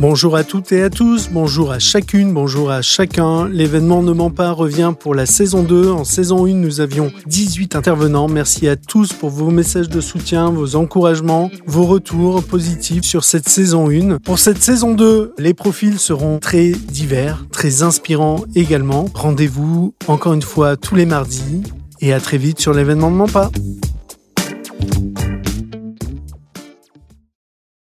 Bonjour à toutes et à tous, bonjour à chacune, bonjour à chacun. L'événement Ne ment pas revient pour la saison 2. En saison 1, nous avions 18 intervenants. Merci à tous pour vos messages de soutien, vos encouragements, vos retours positifs sur cette saison 1. Pour cette saison 2, les profils seront très divers, très inspirants également. Rendez-vous encore une fois tous les mardis et à très vite sur l'événement Ne ment pas.